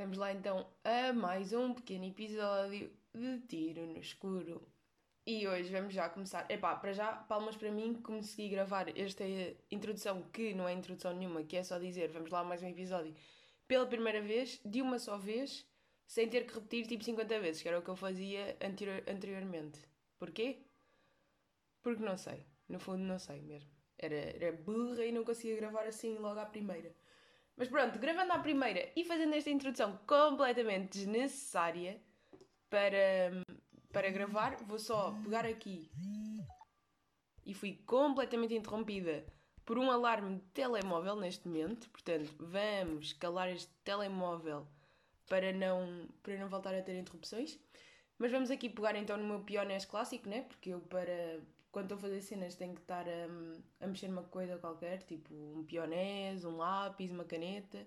Vamos lá então a mais um pequeno episódio de Tiro no Escuro. E hoje vamos já começar. Epá, para já, palmas para mim que consegui gravar esta introdução, que não é introdução nenhuma, que é só dizer vamos lá mais um episódio, pela primeira vez, de uma só vez, sem ter que repetir tipo 50 vezes, que era o que eu fazia anterior, anteriormente. Porquê? Porque não sei. No fundo, não sei mesmo. Era, era burra e não conseguia gravar assim logo à primeira. Mas pronto, gravando à primeira e fazendo esta introdução completamente desnecessária para, para gravar, vou só pegar aqui e fui completamente interrompida por um alarme de telemóvel neste momento. Portanto, vamos calar este telemóvel para não, para não voltar a ter interrupções. Mas vamos aqui pegar então no meu pionés clássico, né? Porque eu para, quando estou a fazer cenas tenho que estar a, a mexer numa coisa qualquer, tipo um pionés, um lápis, uma caneta.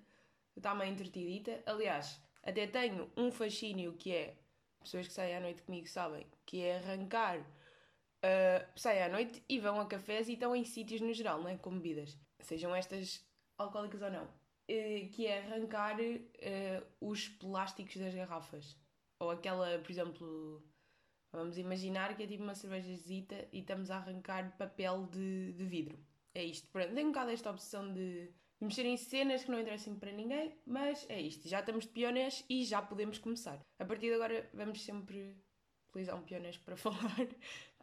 Está meio entretidita. Aliás, até tenho um fascínio que é, pessoas que saem à noite comigo sabem, que é arrancar, uh, saem à noite e vão a cafés e estão em sítios no geral, não é? Com bebidas. Sejam estas alcoólicas ou não. Uh, que é arrancar uh, os plásticos das garrafas. Ou aquela, por exemplo, Vamos imaginar que é tipo uma cervejazita e estamos a arrancar papel de, de vidro. É isto. Pronto, tenho um bocado esta obsessão de, mexer em cenas que não interessam para ninguém, mas é isto. Já estamos de pionés e já podemos começar. A partir de agora vamos sempre utilizar um pionés para falar,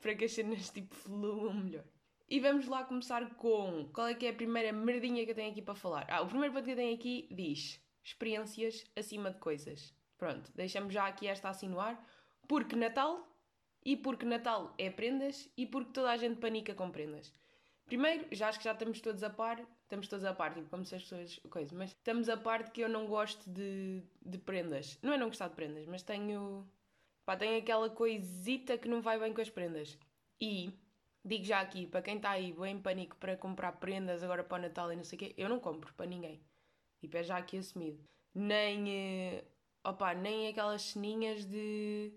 para que as cenas tipo fluam melhor. E vamos lá começar com qual é que é a primeira merdinha que eu tenho aqui para falar. Ah, o primeiro ponto que eu tenho aqui diz experiências acima de coisas. Pronto, deixamos já aqui esta assim no ar, porque Natal e porque Natal é prendas e porque toda a gente panica com prendas. Primeiro, já acho que já estamos todos a par, estamos todos a par, tipo, como se as pessoas. coisa, mas estamos a par de que eu não gosto de, de prendas. Não é não gostar de prendas, mas tenho. pá, tenho aquela coisita que não vai bem com as prendas. E digo já aqui, para quem está aí bem em pânico para comprar prendas agora para o Natal e não sei o quê, eu não compro para ninguém. Tipo, é já aqui assumido. Nem. Eh, opa, nem aquelas ceninhas de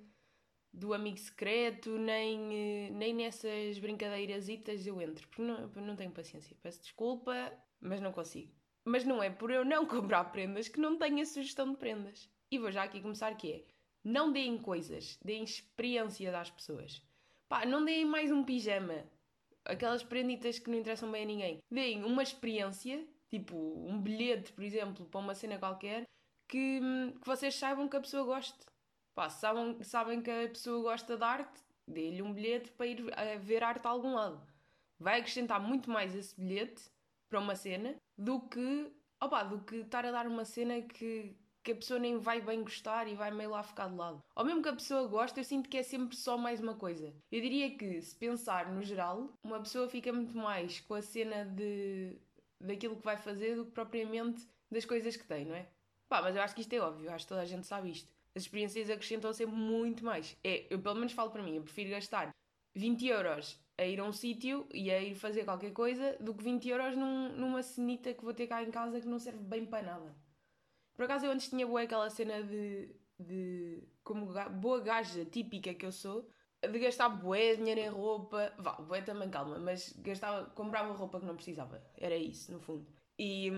do amigo secreto, nem, eh, nem nessas brincadeirasitas eu entro, porque não, não tenho paciência. Peço desculpa, mas não consigo. Mas não é por eu não comprar prendas que não tenho a sugestão de prendas. E vou já aqui começar que é, não deem coisas, deem experiência das pessoas. Pá, não deem mais um pijama, aquelas prenditas que não interessam bem a ninguém. Deem uma experiência, tipo um bilhete, por exemplo, para uma cena qualquer, que, que vocês saibam que a pessoa goste. Pá, sabem, sabem que a pessoa gosta de arte, dê-lhe um bilhete para ir ver arte a algum lado. Vai acrescentar muito mais esse bilhete para uma cena do que, opa, do que estar a dar uma cena que, que a pessoa nem vai bem gostar e vai meio lá ficar de lado. Ou mesmo que a pessoa goste, eu sinto que é sempre só mais uma coisa. Eu diria que, se pensar no geral, uma pessoa fica muito mais com a cena de daquilo que vai fazer do que propriamente das coisas que tem, não é? Pá, mas eu acho que isto é óbvio, acho que toda a gente sabe isto as experiências acrescentam sempre muito mais. É, eu pelo menos falo para mim, eu prefiro gastar 20 euros a ir a um sítio e a ir fazer qualquer coisa do que 20 euros num, numa cenita que vou ter cá em casa que não serve bem para nada. Por acaso eu antes tinha boa aquela cena de, de como boa gaja típica que eu sou, de gastar bué dinheiro em roupa, vá, bué também calma, mas gastava, comprava roupa que não precisava, era isso no fundo e,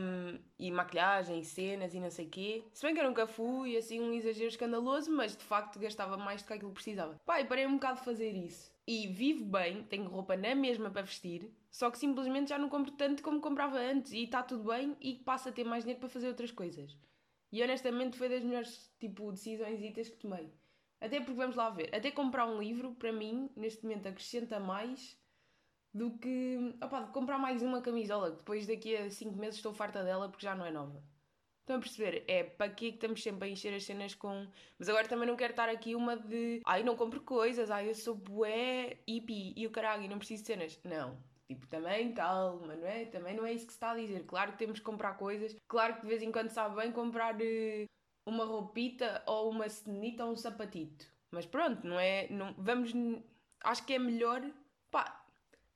e maquilhagem, cenas e não sei o quê. Se bem que eu nunca fui assim um exagero escandaloso, mas de facto gastava mais do que aquilo que precisava. E parei um bocado de fazer isso. E vivo bem, tenho roupa na mesma para vestir, só que simplesmente já não compro tanto como comprava antes e está tudo bem e passo a ter mais dinheiro para fazer outras coisas. E honestamente foi das melhores tipo, decisões que tomei. Até porque vamos lá ver, até comprar um livro, para mim, neste momento acrescenta mais do que opa, de comprar mais uma camisola, que depois daqui a 5 meses estou farta dela porque já não é nova. Estão a perceber? É para que estamos sempre a encher as cenas com. Mas agora também não quero estar aqui uma de. Ai, não compro coisas, ai, eu sou bué, hippie e o caralho, e não preciso de cenas. Não. Tipo, também calma, não é? Também não é isso que se está a dizer. Claro que temos que comprar coisas. Claro que de vez em quando sabe bem comprar uh, uma roupita ou uma cenita ou um sapatito. Mas pronto, não é. Não, vamos. Acho que é melhor. Pá,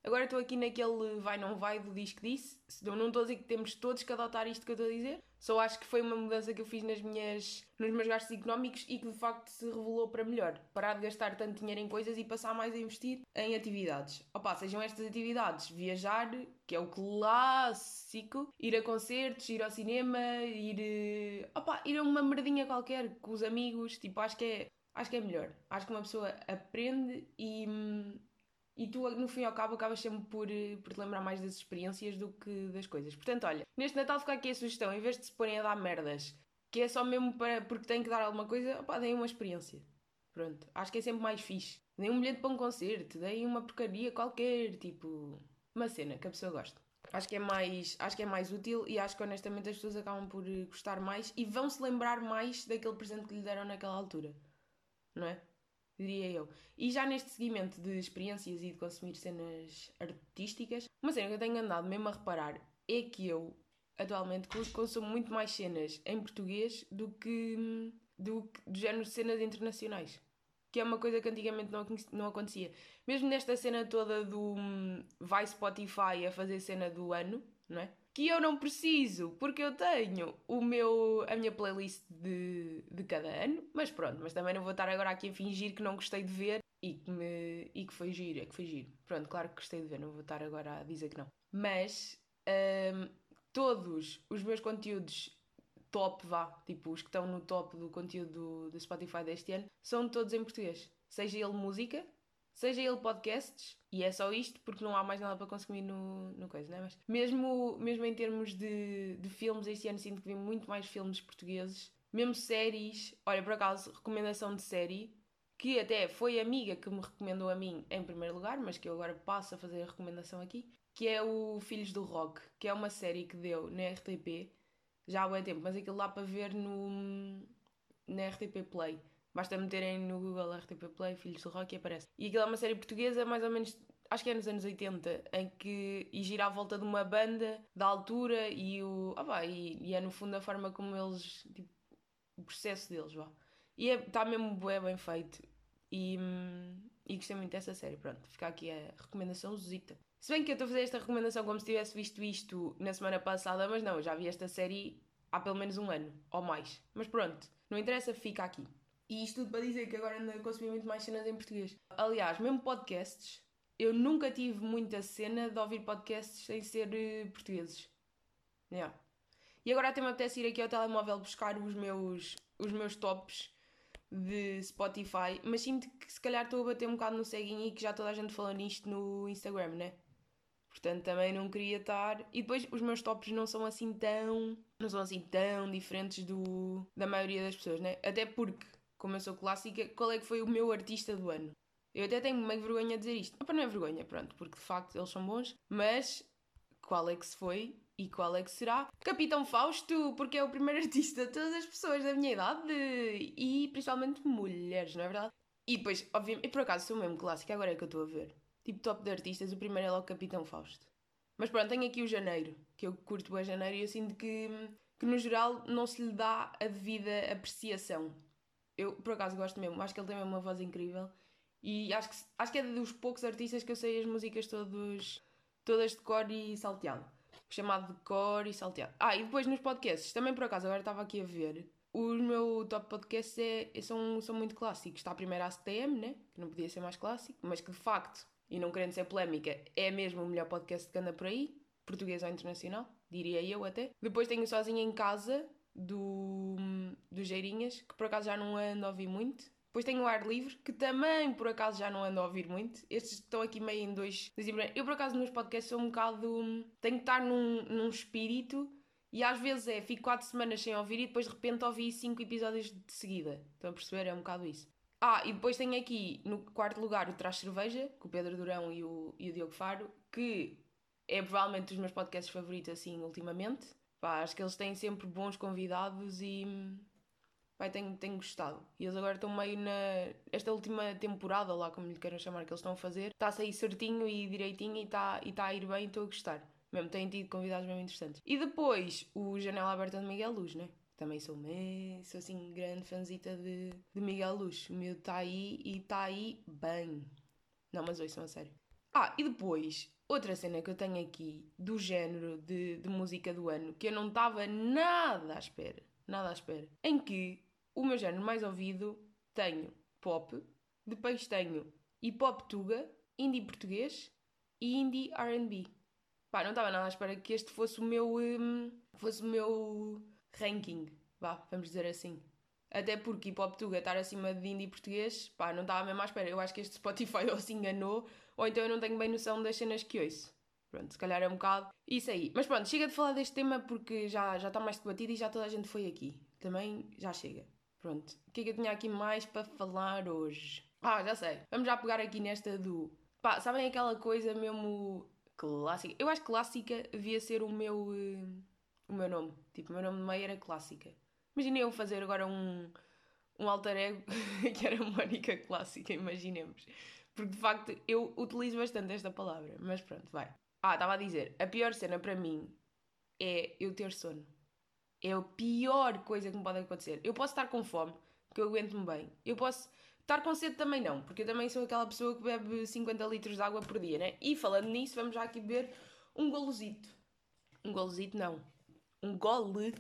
Agora estou aqui naquele vai não vai do disco disse. Não estou a dizer que temos todos que adotar isto que eu estou a dizer, Só acho que foi uma mudança que eu fiz nas minhas, nos meus gastos económicos e que de facto se revelou para melhor. Parar de gastar tanto dinheiro em coisas e passar mais a investir em atividades. Opa, sejam estas atividades viajar, que é o clássico, ir a concertos, ir ao cinema, ir, eh, opa, ir a uma merdinha qualquer com os amigos. Tipo, acho que é, acho que é melhor. Acho que uma pessoa aprende e hum, e tu, no fim ao cabo, acabas sempre por, eh, por te lembrar mais das experiências do que das coisas. Portanto, olha, neste Natal fica aqui a sugestão, em vez de se porem a dar merdas, que é só mesmo para, porque têm que dar alguma coisa, opá, deem uma experiência. Pronto, acho que é sempre mais fixe. Deem um bilhete para um concerto, deem uma porcaria qualquer, tipo, uma cena que a pessoa gosta. Acho que é mais, acho que é mais útil e acho que honestamente as pessoas acabam por eh, gostar mais e vão se lembrar mais daquele presente que lhe deram naquela altura. Não é? Diria eu. E já neste seguimento de experiências e de consumir cenas artísticas, uma cena que eu tenho andado mesmo a reparar é que eu atualmente consumo muito mais cenas em português do que do, do género de cenas internacionais. Que é uma coisa que antigamente não, não acontecia. Mesmo nesta cena toda do hum, vai Spotify a fazer cena do ano, não é? Que eu não preciso, porque eu tenho o meu, a minha playlist de, de cada ano, mas pronto, mas também não vou estar agora aqui a fingir que não gostei de ver e que, me, e que foi giro, é que foi giro. Pronto, claro que gostei de ver, não vou estar agora a dizer que não. Mas um, todos os meus conteúdos top, vá, tipo os que estão no top do conteúdo do, do Spotify deste ano, são todos em português. Seja ele música, seja ele podcasts, e é só isto porque não há mais nada para consumir no, no coisa, né? Mas mesmo, mesmo em termos de, de filmes, este ano sinto que vi muito mais filmes portugueses, mesmo séries. Olha, por acaso, recomendação de série, que até foi a amiga que me recomendou a mim em primeiro lugar, mas que eu agora passo a fazer a recomendação aqui, que é o Filhos do Rock, que é uma série que deu na RTP já há bom tempo, mas aquilo lá para ver no, na RTP Play. Basta meterem no Google RTP Play, Filhos do Rock e aparece. E aquilo é uma série portuguesa, mais ou menos, acho que é nos anos 80, em que e gira à volta de uma banda da altura e o. Ah, vá, e, e, é no fundo a forma como eles. Tipo, o processo deles, vá. E está é, mesmo bem, bem feito. E, e gostei muito dessa série. Pronto, fica aqui a recomendação Zita. Se bem que eu estou a fazer esta recomendação como se tivesse visto isto na semana passada, mas não, eu já vi esta série há pelo menos um ano ou mais. Mas pronto, não interessa, fica aqui. E isto tudo para dizer que agora ando a consumir muito mais cenas em português. Aliás, mesmo podcasts, eu nunca tive muita cena de ouvir podcasts sem ser uh, portugueses. Yeah. E agora até me apetece ir aqui ao telemóvel buscar os meus, os meus tops de Spotify, mas sinto que se calhar estou a bater um bocado no ceguinho e que já toda a gente falou nisto no Instagram, né? Portanto, também não queria estar. E depois os meus tops não são assim tão. não são assim tão diferentes do da maioria das pessoas, né? Até porque como eu sou clássica, qual é que foi o meu artista do ano? Eu até tenho meio vergonha de dizer isto. Opa, não é vergonha, pronto, porque de facto eles são bons, mas qual é que se foi e qual é que será? Capitão Fausto, porque é o primeiro artista de todas as pessoas da minha idade e principalmente mulheres, não é verdade? E depois, obviamente, e por acaso sou mesmo clássica, agora é que eu estou a ver. Tipo top de artistas, o primeiro é logo Capitão Fausto. Mas pronto, tenho aqui o janeiro, que eu curto a janeiro e eu sinto que, que no geral não se lhe dá a devida apreciação. Eu, por acaso, gosto mesmo. Acho que ele tem mesmo uma voz incrível. E acho que, acho que é dos poucos artistas que eu sei as músicas todos, todas de cor e salteado. Chamado de cor e salteado. Ah, e depois nos podcasts, também por acaso, agora estava aqui a ver. Os meus top podcasts é, é, são, são muito clássicos. Está a primeira AskTM, né? Que não podia ser mais clássico, mas que de facto, e não querendo ser polémica, é mesmo o melhor podcast que anda por aí, português ou internacional, diria eu até. Depois tenho Sozinha em Casa, do, do Geirinhas, que por acaso já não ando a ouvir muito. Depois tenho o Ar Livre, que também por acaso já não ando a ouvir muito. Estes estão aqui meio em dois. Eu por acaso nos podcasts sou um bocado. Tenho que estar num, num espírito e às vezes é, fico quatro semanas sem ouvir e depois de repente ouvi cinco episódios de seguida. Estão a perceber? É um bocado isso. Ah, e depois tenho aqui no quarto lugar o Traz Cerveja, com o Pedro Durão e o, e o Diogo Faro, que é provavelmente dos meus podcasts favoritos assim ultimamente. Pá, acho que eles têm sempre bons convidados e pá, tenho, tenho gostado. E eles agora estão meio na. Esta última temporada, lá como lhe queiram chamar, que eles estão a fazer, está a sair certinho e direitinho e está e tá a ir bem e estou a gostar. Mesmo têm tido convidados mesmo interessantes. E depois o Janela Aberta de Miguel Luz, né? Também sou, sou assim grande fanzita de, de Miguel Luz. O meu está aí e está aí bem. Não, mas são a sério. Ah, e depois outra cena que eu tenho aqui do género de, de música do ano que eu não estava nada à espera, nada à espera, em que o meu género mais ouvido tenho pop, depois tenho hip hop tuga, indie português e indie R&B. Pá, não estava nada à espera que este fosse o meu um, fosse o meu ranking, vá, vamos dizer assim. Até porque hip hop tuga estar acima de indie português, pá, não estava mesmo à espera. Eu acho que este Spotify ou se enganou, ou então eu não tenho bem noção das cenas que ouço. Pronto, se calhar é um bocado isso aí. Mas pronto, chega de falar deste tema porque já, já está mais debatido e já toda a gente foi aqui. Também já chega. Pronto. O que é que eu tinha aqui mais para falar hoje? Ah, já sei. Vamos já pegar aqui nesta do. Pá, sabem aquela coisa mesmo clássica? Eu acho que clássica devia ser o meu. Uh, o meu nome. Tipo, o meu nome de meio era clássica. Imaginei eu fazer agora um, um alter ego que era Mónica Clássica, imaginemos. Porque de facto eu utilizo bastante esta palavra. Mas pronto, vai. Ah, estava a dizer, a pior cena para mim é eu ter sono. É a pior coisa que me pode acontecer. Eu posso estar com fome, porque eu aguento-me bem. Eu posso estar com sede também não, porque eu também sou aquela pessoa que bebe 50 litros de água por dia, né? E falando nisso, vamos já aqui beber um golozito. Um golozito não. Um golezito.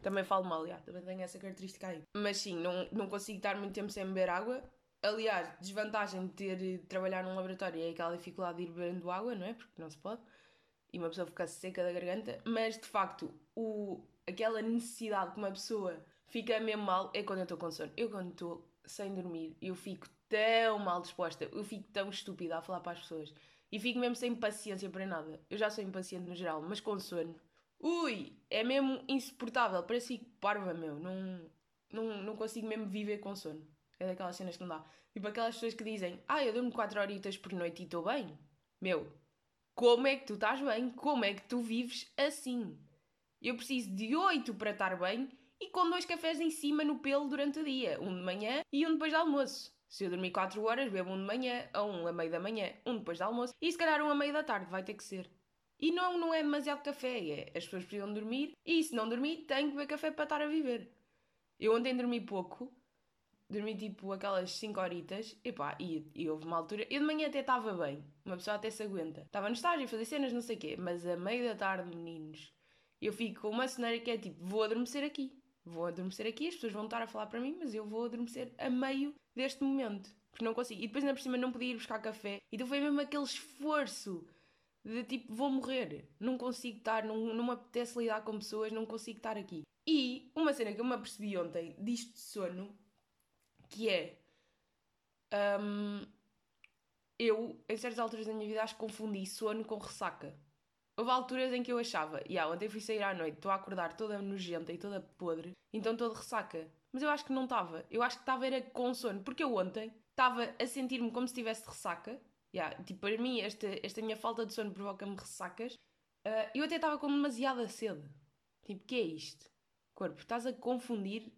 Também falo mal, já. Também tenho essa característica aí. Mas sim, não, não consigo estar muito tempo sem beber água. Aliás, desvantagem de ter de trabalhar num laboratório é aquela dificuldade de ir bebendo água, não é? Porque não se pode. E uma pessoa fica seca da garganta. Mas, de facto, o, aquela necessidade que uma pessoa fica mesmo mal é quando eu estou com sono. Eu, quando estou sem dormir, eu fico tão mal disposta. Eu fico tão estúpida a falar para as pessoas. E fico mesmo sem paciência para nada. Eu já sou impaciente no geral, mas com sono. Ui, é mesmo insuportável. Parece que parva, meu. Não, não, não consigo mesmo viver com sono. É daquelas cenas que não dá. Tipo aquelas pessoas que dizem, ah, eu durmo 4 horitas por noite e estou bem. Meu, como é que tu estás bem? Como é que tu vives assim? Eu preciso de 8 para estar bem e com dois cafés em cima no pelo durante o dia. Um de manhã e um depois do almoço. Se eu dormir 4 horas, bebo um de manhã, ou um a meio da manhã, um depois do almoço e se calhar um a meio da tarde, vai ter que ser. E não, não é demasiado café, é as pessoas precisam dormir e se não dormir, tenho que beber café para estar a viver. Eu ontem dormi pouco dormi tipo aquelas 5 horitas epá, e, e houve uma altura. Eu de manhã até estava bem, uma pessoa até se aguenta. Estava no estágio a fazer cenas, não sei o quê, mas a meio da tarde, meninos, eu fico com uma cenária que é tipo: vou adormecer aqui, vou adormecer aqui, as pessoas vão estar a falar para mim, mas eu vou adormecer a meio deste momento, porque não consigo. E depois, ainda por cima, não podia ir buscar café, então foi mesmo aquele esforço. De tipo, vou morrer, não consigo estar, não, não me apetece lidar com pessoas, não consigo estar aqui. E uma cena que eu me apercebi ontem disto de sono que é um, eu, em certas alturas da minha vida, acho que confundi sono com ressaca. Houve alturas em que eu achava, e yeah, ontem fui sair à noite, estou a acordar toda nojenta e toda podre, então estou de ressaca. Mas eu acho que não estava. Eu acho que estava era com sono, porque eu ontem estava a sentir-me como se estivesse de ressaca. Yeah, tipo, para mim, esta, esta minha falta de sono provoca-me ressacas. Uh, eu até estava com demasiada sede. Tipo, que é isto? Corpo, estás a confundir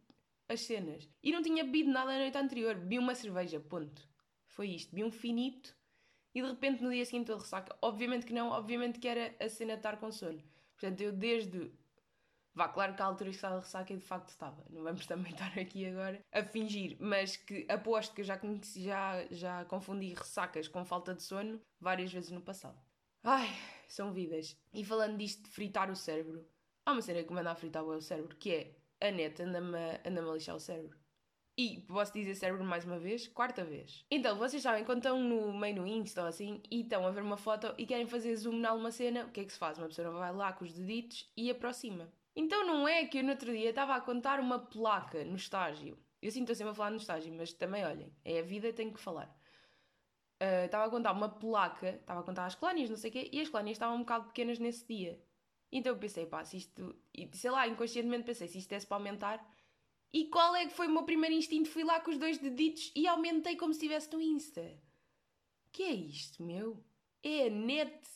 as cenas. E não tinha bebido nada na noite anterior. Bebi uma cerveja, ponto. Foi isto. Bebi um finito e de repente no dia seguinte de ressaca. Obviamente que não, obviamente que era a cena de estar com sono. Portanto, eu desde. Vá, claro que a altura estava de ressaca e de facto estava. Não vamos também estar aqui agora a fingir, mas que aposto que eu já, conheci, já, já confundi ressacas com falta de sono várias vezes no passado. Ai, são vidas. E falando disto de fritar o cérebro, há uma cena que me anda a fritar o cérebro, que é a net anda-me anda a lixar o cérebro. E posso dizer cérebro mais uma vez, quarta vez. Então, vocês sabem, quando estão no meio no Insta ou assim e estão a ver uma foto e querem fazer zoom em alguma cena, o que é que se faz? Uma pessoa vai lá com os deditos e aproxima. Então não é que eu no outro dia estava a contar uma placa no estágio. Eu sinto sempre a falar no estágio, mas também olhem, é a vida, tenho que falar. Uh, estava a contar uma placa, estava a contar as colónias, não sei o quê, e as colónias estavam um bocado pequenas nesse dia. Então eu pensei, pá, se isto. Sei lá, inconscientemente pensei, se isto desse para aumentar. E qual é que foi o meu primeiro instinto? Fui lá com os dois deditos e aumentei como se estivesse no Insta. Que é isto, meu? É a net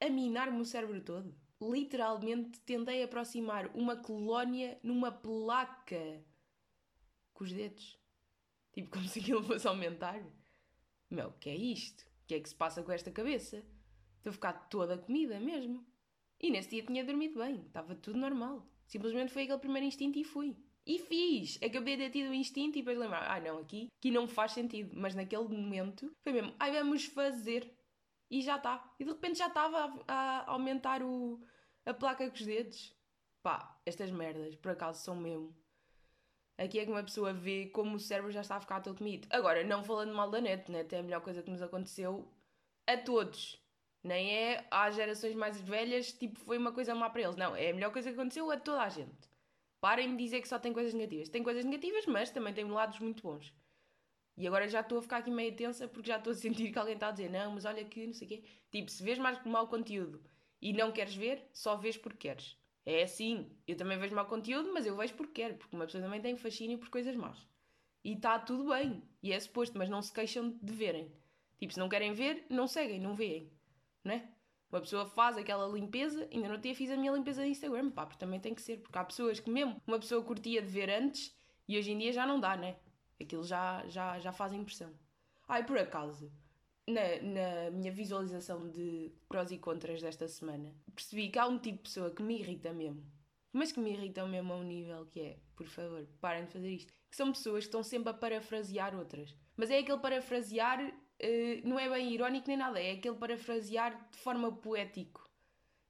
a minar-me o cérebro todo. Literalmente tentei aproximar uma colónia numa placa com os dedos. Tipo, como se aquilo fosse aumentar. Meu, que é isto? O que é que se passa com esta cabeça? Estou a ficar toda comida mesmo. E nesse dia tinha dormido bem, estava tudo normal. Simplesmente foi aquele primeiro instinto e fui. E fiz! Acabei de ter tido o instinto e depois lembrar, ah não, aqui, aqui não faz sentido. Mas naquele momento foi mesmo, ai vamos fazer. e já está. E de repente já estava a, a aumentar o, a placa com os dedos. Pá, estas merdas, por acaso, são mesmo. Aqui é que uma pessoa vê como o cérebro já está a ficar todo comido. Agora, não falando mal da net, net é a melhor coisa que nos aconteceu a todos. Nem é às gerações mais velhas, tipo, foi uma coisa má para eles. Não, é a melhor coisa que aconteceu a toda a gente. Parem de dizer que só tem coisas negativas. Tem coisas negativas, mas também tem lados muito bons. E agora já estou a ficar aqui meio tensa porque já estou a sentir que alguém está a dizer não, mas olha que não sei o quê. Tipo, se vês mais mau conteúdo e não queres ver, só vês porque queres. É assim. Eu também vejo mau conteúdo, mas eu vejo porque quero. Porque uma pessoa também tem fascínio por coisas más. E está tudo bem. E é suposto, mas não se queixam de verem. Tipo, se não querem ver, não seguem, não veem. Não é? Uma pessoa faz aquela limpeza, ainda não tinha fiz a minha limpeza de Instagram, pá, porque também tem que ser, porque há pessoas que mesmo uma pessoa curtia de ver antes e hoje em dia já não dá, né? Aquilo já, já, já faz impressão. Ai, por acaso, na, na minha visualização de prós e contras desta semana, percebi que há um tipo de pessoa que me irrita mesmo. Mas que me irritam mesmo a um nível que é, por favor, parem de fazer isto. Que são pessoas que estão sempre a parafrasear outras. Mas é aquele parafrasear, uh, não é bem irónico nem nada, é aquele parafrasear de forma poético.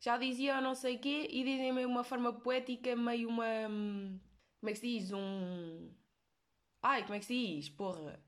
Já dizia não sei quê e dizem meio uma forma poética, meio uma. Hum, como é que se diz? Um Ai, como é que se diz? Porra.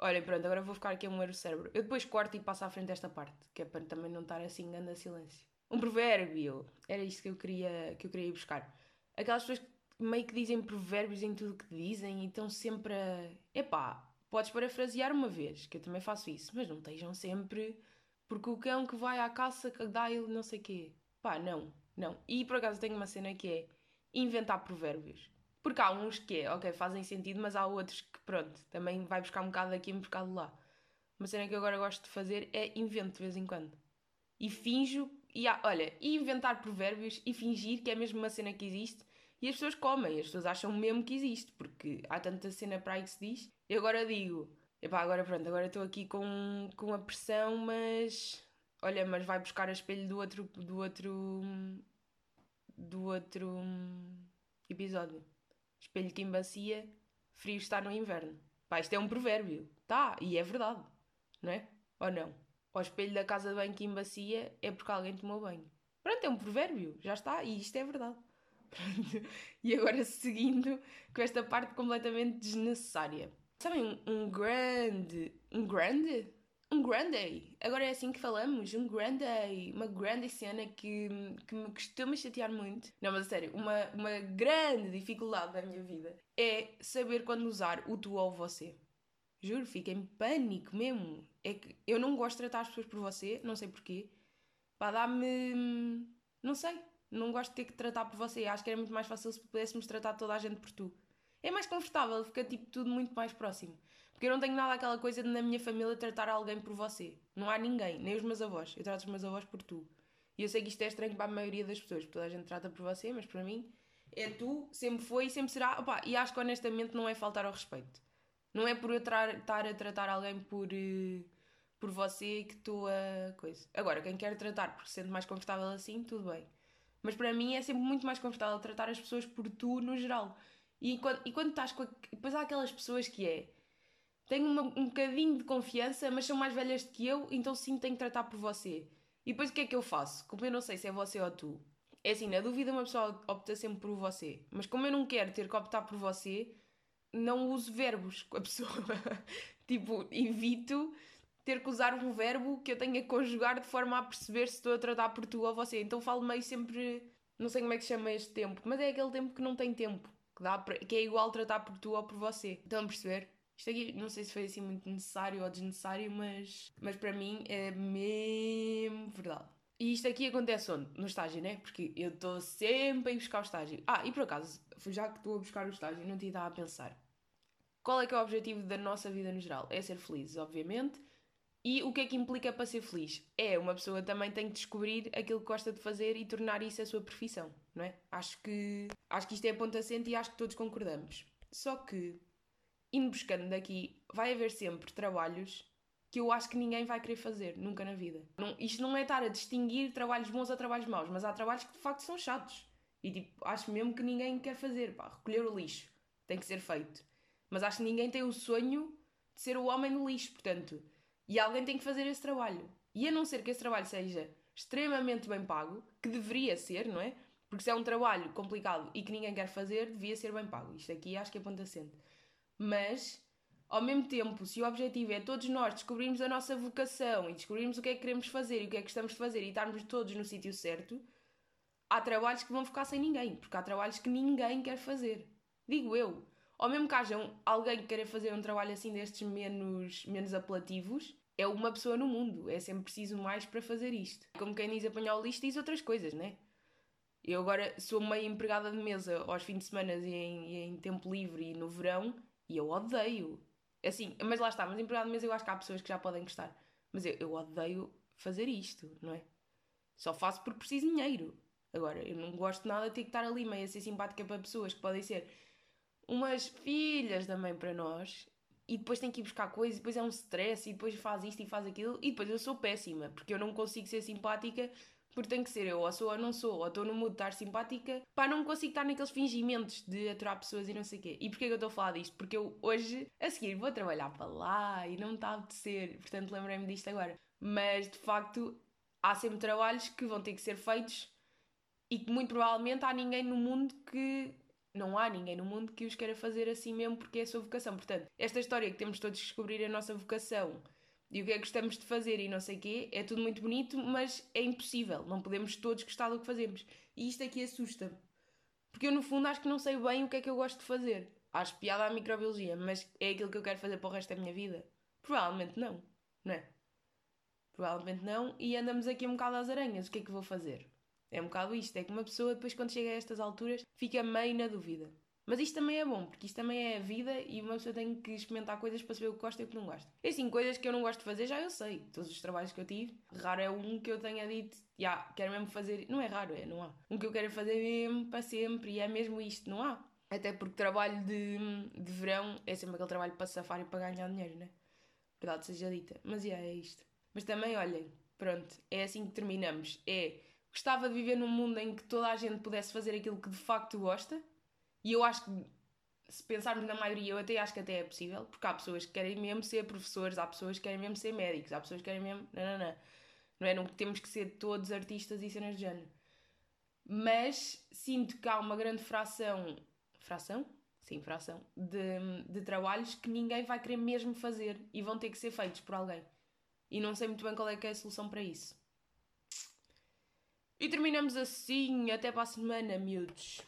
Olhem, pronto, agora vou ficar aqui a moer o cérebro. Eu depois corto e passo à frente desta parte, que é para também não estar assim a silêncio. Um provérbio. Era isto que eu queria, que eu queria ir buscar. Aquelas pessoas que meio que dizem provérbios em tudo que dizem e estão sempre a. Epá, podes parafrasear uma vez, que eu também faço isso, mas não estejam sempre. Porque o cão que vai à caça que dá ele não sei quê. Pá, não, não. E por acaso tenho uma cena que é inventar provérbios. Porque há uns que é, ok, fazem sentido, mas há outros que, pronto, também vai buscar um bocado daqui e um bocado lá. Uma cena que eu agora gosto de fazer é invento de vez em quando. E finjo, e há, olha, e inventar provérbios e fingir que é mesmo uma cena que existe e as pessoas comem, as pessoas acham mesmo que existe, porque há tanta cena para aí que se diz. E agora digo, epá, agora pronto, agora estou aqui com, com a pressão, mas olha, mas vai buscar a espelho do outro, do outro, do outro episódio. Espelho que embacia, frio está no inverno. Pá, isto é um provérbio. Tá, e é verdade. Não é? Ou não? O espelho da casa de banho que embacia é porque alguém tomou banho. Pronto, é um provérbio. Já está. E isto é verdade. Pronto. E agora seguindo com esta parte completamente desnecessária. Sabem, um, grande... Um grande? um grande Agora é assim que falamos, um grande uma grande cena que, que me costuma chatear muito. Não, mas a sério, uma, uma grande dificuldade da minha vida é saber quando usar o tu ou você. Juro, fico em pânico mesmo. É que eu não gosto de tratar as pessoas por você, não sei porquê. Pá, dá-me. Não sei. Não gosto de ter que tratar por você. Acho que era muito mais fácil se pudéssemos tratar toda a gente por tu. É mais confortável, fica tipo tudo muito mais próximo. Porque eu não tenho nada aquela coisa de na minha família tratar alguém por você. Não há ninguém, nem os meus avós. Eu trato os meus avós por tu. E eu sei que isto é estranho para a maioria das pessoas, porque toda a gente trata por você, mas para mim é tu, sempre foi e sempre será. Opa, e acho que honestamente não é faltar ao respeito. Não é por eu estar a tratar alguém por, uh, por você que estou a coisa. Agora, quem quer tratar porque se sente mais confortável assim, tudo bem. Mas para mim é sempre muito mais confortável tratar as pessoas por tu no geral. E quando, e quando estás com. A... Depois há aquelas pessoas que é tenho uma, um bocadinho de confiança, mas são mais velhas do que eu, então sim tenho que tratar por você. E depois o que é que eu faço? Como eu não sei se é você ou tu. É assim, na dúvida uma pessoa opta sempre por você. Mas como eu não quero ter que optar por você, não uso verbos com a pessoa. tipo, evito ter que usar um verbo que eu tenha que conjugar de forma a perceber se estou a tratar por tu ou você. Então falo meio sempre. Não sei como é que se chama este tempo, mas é aquele tempo que não tem tempo. Que, dá pra, que é igual tratar por tu ou por você. Estão a perceber? Isto aqui não sei se foi assim muito necessário ou desnecessário, mas, mas para mim é mesmo verdade. E isto aqui acontece onde? No estágio, né? Porque eu estou sempre a ir buscar o estágio. Ah, e por acaso, já que estou a buscar o estágio, não tinha estado a pensar. Qual é que é o objetivo da nossa vida no geral? É ser feliz, obviamente. E o que é que implica para ser feliz? É, uma pessoa também tem que descobrir aquilo que gosta de fazer e tornar isso a sua profissão, não é? Acho que, acho que isto é ponto assente e acho que todos concordamos. Só que indo buscando daqui, vai haver sempre trabalhos que eu acho que ninguém vai querer fazer, nunca na vida. Não, isto não é estar a distinguir trabalhos bons a trabalhos maus, mas há trabalhos que de facto são chatos. E tipo, acho mesmo que ninguém quer fazer. Pá, recolher o lixo tem que ser feito. Mas acho que ninguém tem o sonho de ser o homem do lixo, portanto. E alguém tem que fazer esse trabalho. E a não ser que esse trabalho seja extremamente bem pago, que deveria ser, não é? Porque se é um trabalho complicado e que ninguém quer fazer, devia ser bem pago. Isto aqui acho que é ponto assente. Mas, ao mesmo tempo, se o objetivo é todos nós descobrirmos a nossa vocação e descobrirmos o que é que queremos fazer e o que é que gostamos de fazer e estarmos todos no sítio certo, há trabalhos que vão ficar sem ninguém, porque há trabalhos que ninguém quer fazer. Digo eu. Ou mesmo que haja um, alguém que queira fazer um trabalho assim destes menos, menos apelativos, é uma pessoa no mundo. É sempre preciso mais para fazer isto. Como quem diz apanhar o lixo diz outras coisas, né? Eu agora sou meio empregada de mesa aos fins de semana e em, e em tempo livre e no verão e eu odeio. Assim, mas lá está, mas empregada de mesa eu acho que há pessoas que já podem gostar. Mas eu, eu odeio fazer isto, não é? Só faço porque preciso de dinheiro. Agora, eu não gosto nada de ter que estar ali meio a ser simpática para pessoas que podem ser umas filhas também para nós e depois tem que ir buscar coisas e depois é um stress e depois faz isto e faz aquilo e depois eu sou péssima porque eu não consigo ser simpática porque tem que ser eu, ou sou ou não sou, ou estou no mood de estar simpática, pá, não consigo estar naqueles fingimentos de aturar pessoas e não sei o quê. E porquê que eu estou a falar disto? Porque eu hoje, a seguir, vou trabalhar para lá e não está a apetecer, portanto lembrei-me disto agora. Mas de facto, há sempre trabalhos que vão ter que ser feitos e que muito provavelmente há ninguém no mundo que. Não há ninguém no mundo que os queira fazer assim mesmo porque é a sua vocação. Portanto, esta história que temos todos que descobrir a nossa vocação e o que é que gostamos de fazer e não sei o quê, é tudo muito bonito, mas é impossível. Não podemos todos gostar do que fazemos. E isto aqui assusta-me. Porque eu, no fundo, acho que não sei bem o que é que eu gosto de fazer. Acho piada à microbiologia, mas é aquilo que eu quero fazer para o resto da minha vida? Provavelmente não, não é? Provavelmente não. E andamos aqui um bocado às aranhas. O que é que vou fazer? É um bocado isto. É que uma pessoa, depois, quando chega a estas alturas, fica meio na dúvida. Mas isto também é bom, porque isto também é a vida e uma pessoa tem que experimentar coisas para saber o que gosta e o que não gosta. E assim, coisas que eu não gosto de fazer já eu sei. Todos os trabalhos que eu tive, raro é um que eu tenha dito, já, yeah, quero mesmo fazer. Não é raro, é, não há. Um que eu quero fazer mesmo para sempre e é mesmo isto, não há. Até porque trabalho de, de verão é sempre aquele trabalho para safar e para ganhar dinheiro, né? Verdade seja dita. Mas yeah, é isto. Mas também, olhem, pronto, é assim que terminamos. É, gostava de viver num mundo em que toda a gente pudesse fazer aquilo que de facto gosta e eu acho que, se pensarmos na maioria, eu até acho que até é possível, porque há pessoas que querem mesmo ser professores, há pessoas que querem mesmo ser médicos, há pessoas que querem mesmo. Não, não, não. Não é? Não temos que ser todos artistas e cenas de género. Mas sinto que há uma grande fração. Fração? Sim, fração. De, de trabalhos que ninguém vai querer mesmo fazer e vão ter que ser feitos por alguém. E não sei muito bem qual é que é a solução para isso. E terminamos assim. Até para a semana, miúdos.